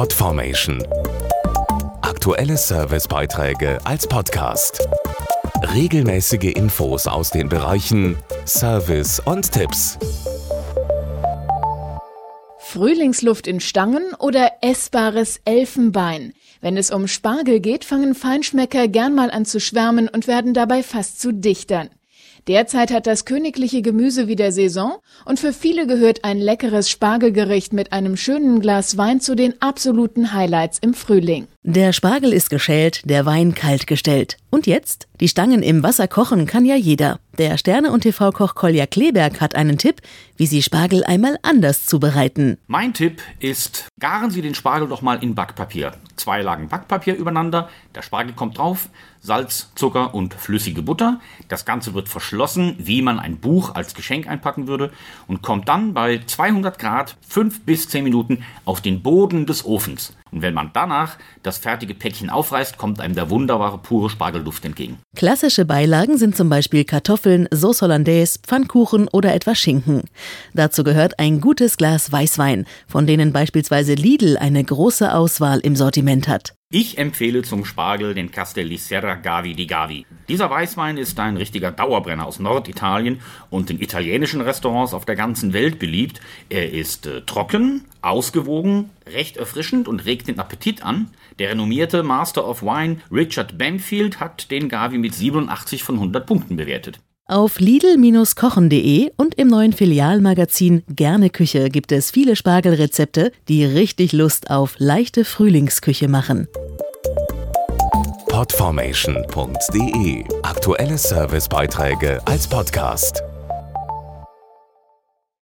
Podformation. Aktuelle Servicebeiträge als Podcast. Regelmäßige Infos aus den Bereichen Service und Tipps. Frühlingsluft in Stangen oder essbares Elfenbein. Wenn es um Spargel geht, fangen Feinschmecker gern mal an zu schwärmen und werden dabei fast zu Dichtern. Derzeit hat das königliche Gemüse wieder Saison und für viele gehört ein leckeres Spargelgericht mit einem schönen Glas Wein zu den absoluten Highlights im Frühling. Der Spargel ist geschält, der Wein kalt gestellt. Und jetzt? Die Stangen im Wasser kochen kann ja jeder. Der Sterne- und TV-Koch Kolja Kleberg hat einen Tipp, wie Sie Spargel einmal anders zubereiten. Mein Tipp ist, garen Sie den Spargel doch mal in Backpapier. Zwei Lagen Backpapier übereinander, der Spargel kommt drauf, Salz, Zucker und flüssige Butter. Das Ganze wird verschlossen, wie man ein Buch als Geschenk einpacken würde und kommt dann bei 200 Grad 5 bis 10 Minuten auf den Boden des Ofens. Und wenn man danach das fertige Päckchen aufreißt, kommt einem der wunderbare pure Spargelduft entgegen. Klassische Beilagen sind zum Beispiel Kartoffeln, Sauce Hollandaise, Pfannkuchen oder etwa Schinken. Dazu gehört ein gutes Glas Weißwein, von denen beispielsweise Lidl eine große Auswahl im Sortiment hat. Ich empfehle zum Spargel den Castelli-Serra Gavi di Gavi. Dieser Weißwein ist ein richtiger Dauerbrenner aus Norditalien und in italienischen Restaurants auf der ganzen Welt beliebt. Er ist äh, trocken, ausgewogen, recht erfrischend und regt den Appetit an. Der renommierte Master of Wine Richard Bamfield hat den Gavi mit 87 von 100 Punkten bewertet. Auf lidl-kochen.de und im neuen Filialmagazin Gerne Küche gibt es viele Spargelrezepte, die richtig Lust auf leichte Frühlingsküche machen. Podformation.de Aktuelle Servicebeiträge als Podcast.